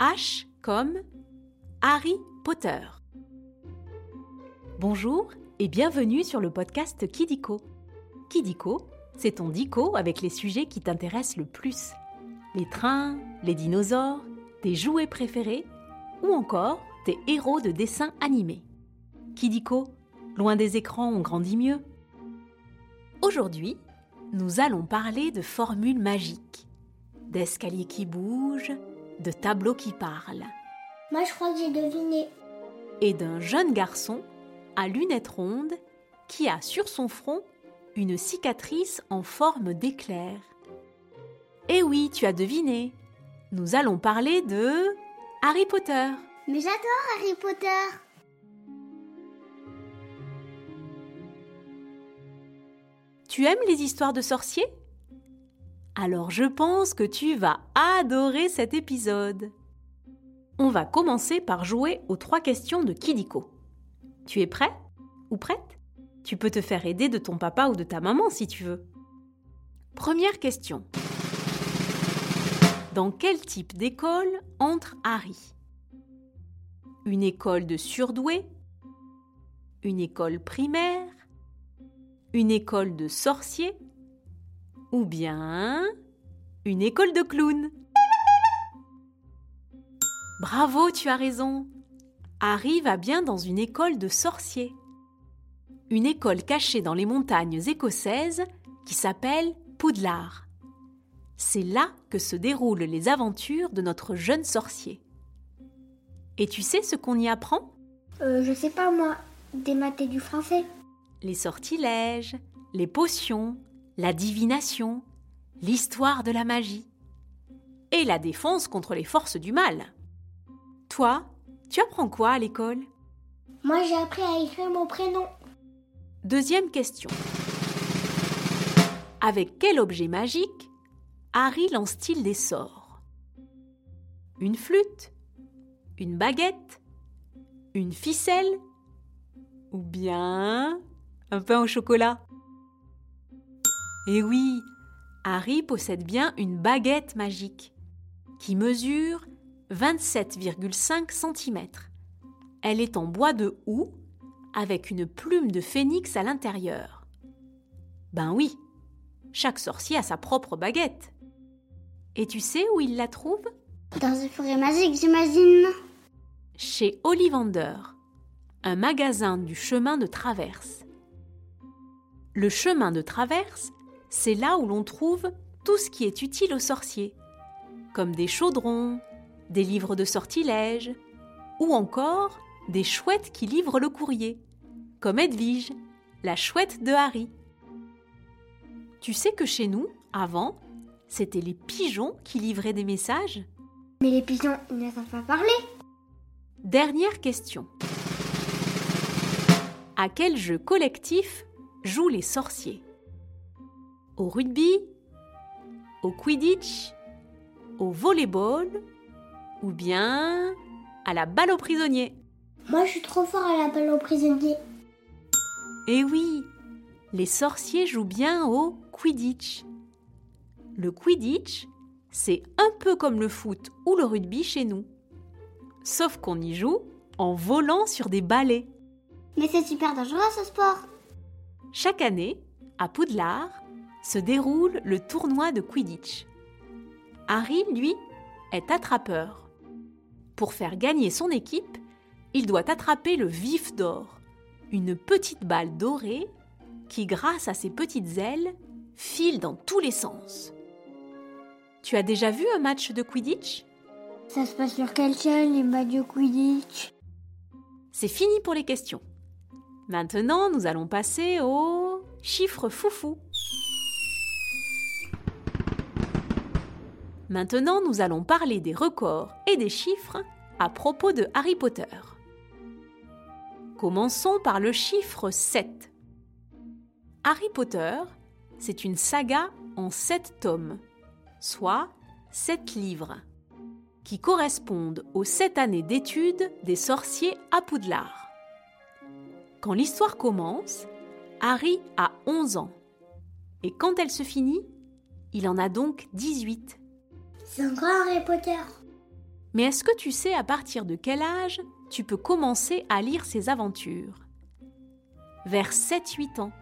H comme Harry Potter. Bonjour et bienvenue sur le podcast Kidiko. Kidiko, c'est ton dico avec les sujets qui t'intéressent le plus. Les trains, les dinosaures, tes jouets préférés ou encore tes héros de dessins animés. Kidiko, loin des écrans, on grandit mieux. Aujourd'hui, nous allons parler de formules magiques, d'escaliers qui bougent, de tableaux qui parlent. Moi, je crois que j'ai deviné. Et d'un jeune garçon à lunettes rondes qui a sur son front une cicatrice en forme d'éclair. Eh oui, tu as deviné. Nous allons parler de Harry Potter. Mais j'adore Harry Potter. Tu aimes les histoires de sorciers? Alors je pense que tu vas adorer cet épisode. On va commencer par jouer aux trois questions de Kidiko. Tu es prêt ou prête? Tu peux te faire aider de ton papa ou de ta maman si tu veux. Première question. Dans quel type d'école entre Harry? Une école de surdoués? Une école primaire? Une école de sorciers? Ou bien une école de clowns Bravo, tu as raison. Harry va bien dans une école de sorciers. Une école cachée dans les montagnes écossaises qui s'appelle Poudlard. C'est là que se déroulent les aventures de notre jeune sorcier. Et tu sais ce qu'on y apprend? Euh, je sais pas moi, des maths et du français. Les sortilèges, les potions, la divination, l'histoire de la magie et la défense contre les forces du mal. Toi, tu apprends quoi à l'école? Moi, j'ai appris à écrire mon prénom. Deuxième question. Avec quel objet magique Harry lance-t-il des sorts? Une flûte? Une baguette? Une ficelle? Ou bien un pain au chocolat? Eh oui, Harry possède bien une baguette magique qui mesure 27,5 cm. Elle est en bois de houx avec une plume de phénix à l'intérieur. Ben oui, chaque sorcier a sa propre baguette. Et tu sais où il la trouve? Dans une forêt magique, j'imagine. Chez Ollivander, un magasin du chemin de traverse. Le chemin de traverse, c'est là où l'on trouve tout ce qui est utile aux sorciers, comme des chaudrons, des livres de sortilèges, ou encore des chouettes qui livrent le courrier, comme Edwige, la chouette de Harry. Tu sais que chez nous, avant, c'était les pigeons qui livraient des messages Mais les pigeons, ils ne savent pas parler. Dernière question. À quel jeu collectif jouent les sorciers? Au rugby Au quidditch Au volleyball Ou bien à la balle aux prisonniers Moi, je suis trop fort à la balle aux prisonniers. Eh oui, les sorciers jouent bien au Quidditch. Le Quidditch, c'est un peu comme le foot ou le rugby chez nous. Sauf qu'on y joue en volant sur des balais. Mais c'est super dangereux ce sport. Chaque année, à Poudlard, se déroule le tournoi de Quidditch. Harry, lui, est attrapeur. Pour faire gagner son équipe, il doit attraper le vif d'or, une petite balle dorée qui, grâce à ses petites ailes, file dans tous les sens. Tu as déjà vu un match de Quidditch? Ça se passe sur quelle chaîne, les matchs de Quidditch? C'est fini pour les questions. Maintenant, nous allons passer au chiffre foufou. Maintenant, nous allons parler des records et des chiffres à propos de Harry Potter. Commençons par le chiffre 7. Harry Potter, c'est une saga en 7 tomes, soit 7 livres, qui correspondent aux 7 années d'études des sorciers à Poudlard. Quand l'histoire commence, Harry a 11 ans. Et quand elle se finit, il en a donc 18. C'est encore Harry Potter. Mais est-ce que tu sais à partir de quel âge tu peux commencer à lire ses aventures? Vers 7-8 ans.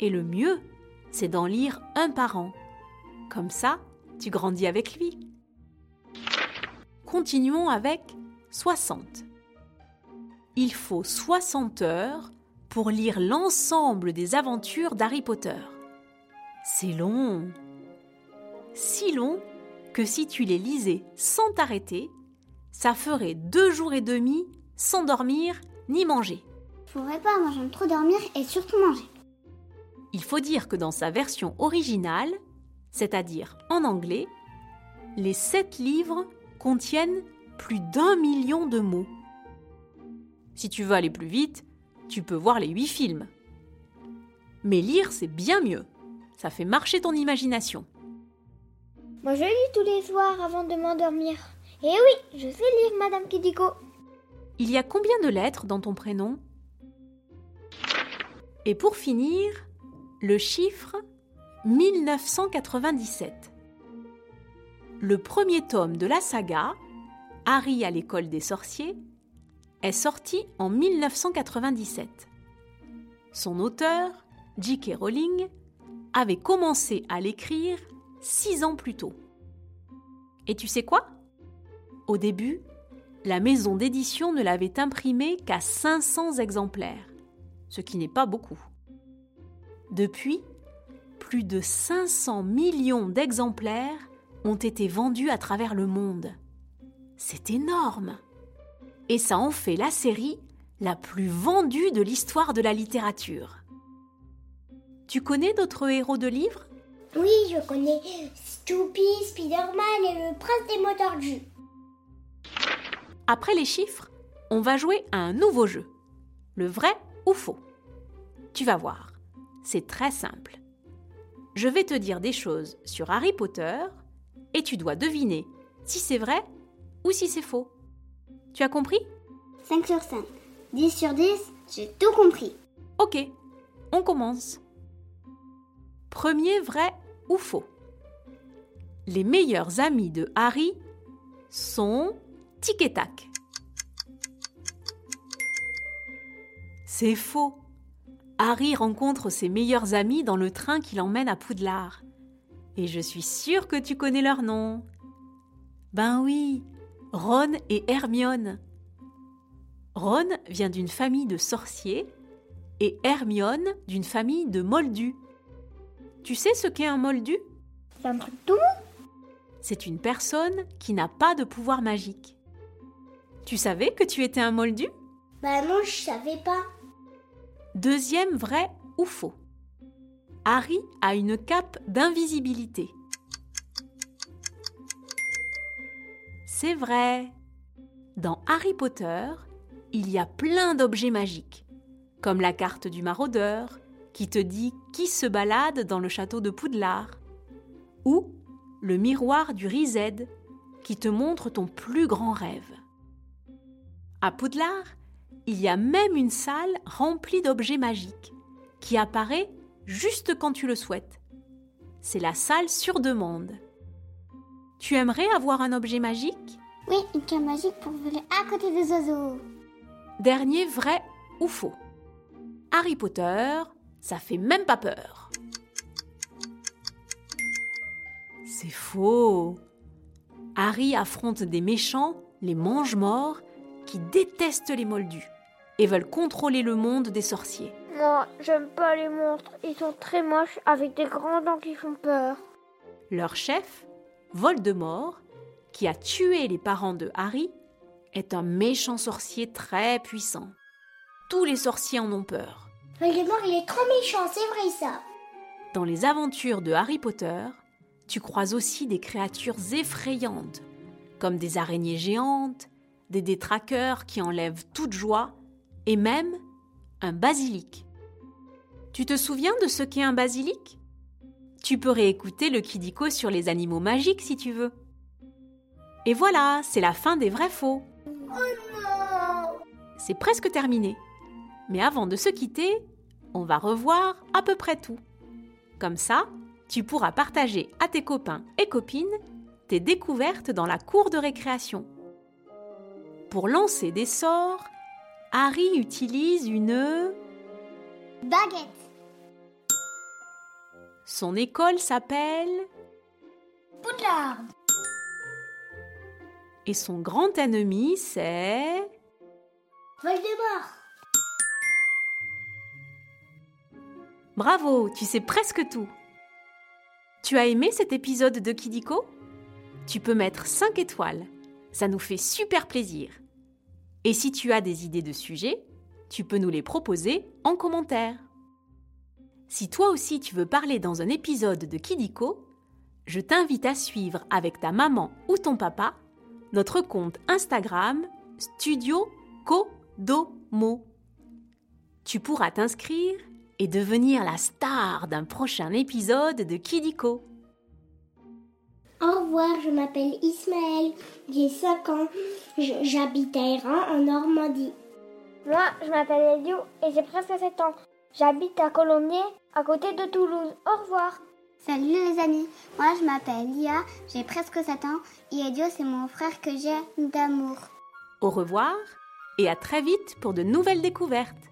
Et le mieux, c'est d'en lire un par an. Comme ça, tu grandis avec lui. Continuons avec 60. Il faut 60 heures pour lire l'ensemble des aventures d'Harry Potter. C'est long. Si long que si tu les lisais sans t'arrêter, ça ferait deux jours et demi sans dormir ni manger. Je pourrais pas, moi j'aime trop dormir et surtout manger. Il faut dire que dans sa version originale, c'est-à-dire en anglais, les sept livres contiennent plus d'un million de mots. Si tu veux aller plus vite, tu peux voir les huit films. Mais lire, c'est bien mieux. Ça fait marcher ton imagination. Moi je lis tous les soirs avant de m'endormir. Et oui, je sais lire, Madame Kidiko. Il y a combien de lettres dans ton prénom? Et pour finir, le chiffre 1997. Le premier tome de la saga, Harry à l'école des sorciers, est sorti en 1997. Son auteur, J.K. Rowling, avait commencé à l'écrire six ans plus tôt. Et tu sais quoi? Au début, la maison d'édition ne l'avait imprimé qu'à 500 exemplaires, ce qui n'est pas beaucoup. Depuis, plus de 500 millions d'exemplaires ont été vendus à travers le monde. C'est énorme. Et ça en fait la série la plus vendue de l'histoire de la littérature. Tu connais d'autres héros de livres? Oui, je connais Stoopy, Spider-Man et le prince des mots tordus. Après les chiffres, on va jouer à un nouveau jeu. Le vrai ou faux Tu vas voir, c'est très simple. Je vais te dire des choses sur Harry Potter et tu dois deviner si c'est vrai ou si c'est faux. Tu as compris? 5 sur 5. 10 sur 10, j'ai tout compris. Ok, on commence. Premier vrai ou faux Les meilleurs amis de Harry sont Tic et Tac. C'est faux. Harry rencontre ses meilleurs amis dans le train qui l'emmène à Poudlard. Et je suis sûre que tu connais leur nom. Ben oui, Ron et Hermione. Ron vient d'une famille de sorciers et Hermione d'une famille de moldus. Tu sais ce qu'est un moldu? C'est un truc tout C'est une personne qui n'a pas de pouvoir magique. Tu savais que tu étais un moldu? Bah non, je savais pas. Deuxième vrai ou faux Harry a une cape d'invisibilité. C'est vrai. Dans Harry Potter, il y a plein d'objets magiques, comme la carte du maraudeur, qui te dit qui se balade dans le château de Poudlard, ou le miroir du Rized, qui te montre ton plus grand rêve. À Poudlard, il y a même une salle remplie d'objets magiques, qui apparaît juste quand tu le souhaites. C'est la salle sur demande. Tu aimerais avoir un objet magique? Oui, une canne magique pour voler à côté des oiseaux. Dernier vrai ou faux Harry Potter, ça fait même pas peur. C'est faux. Harry affronte des méchants, les mange-morts, qui détestent les moldus et veulent contrôler le monde des sorciers. Moi, j'aime pas les monstres. Ils sont très moches avec des grands dents qui font peur. Leur chef, Voldemort, qui a tué les parents de Harry, est un méchant sorcier très puissant. Tous les sorciers en ont peur. Voldemort, il est trop méchant, c'est vrai ça. Dans les aventures de Harry Potter, tu croises aussi des créatures effrayantes, comme des araignées géantes, des détraqueurs qui enlèvent toute joie, et même un basilic. Tu te souviens de ce qu'est un basilic? Tu peux réécouter le Kidiko sur les animaux magiques si tu veux. Et voilà, c'est la fin des vrais faux. Oh non C'est presque terminé. Mais avant de se quitter, on va revoir à peu près tout. Comme ça, tu pourras partager à tes copains et copines tes découvertes dans la cour de récréation. Pour lancer des sorts, Harry utilise une Baguette. Son école s'appelle Poudlard. et son grand ennemi c'est Voldemort. Bravo, tu sais presque tout. Tu as aimé cet épisode de Kidiko? Tu peux mettre 5 étoiles. Ça nous fait super plaisir. Et si tu as des idées de sujets, tu peux nous les proposer en commentaire. Si toi aussi tu veux parler dans un épisode de Kidiko, je t'invite à suivre avec ta maman ou ton papa notre compte Instagram Studio Kodomo. Tu pourras t'inscrire et devenir la star d'un prochain épisode de Kidiko. Au revoir, je m'appelle Ismaël. J'ai 5 ans. J'habite à Erin, en Normandie. Moi, je m'appelle Elio et j'ai presque 7 ans. J'habite à Colombier, à côté de Toulouse. Au revoir. Salut les amis, moi je m'appelle Lia, j'ai presque 7 ans et Edio c'est mon frère que j'aime d'amour. Au revoir et à très vite pour de nouvelles découvertes.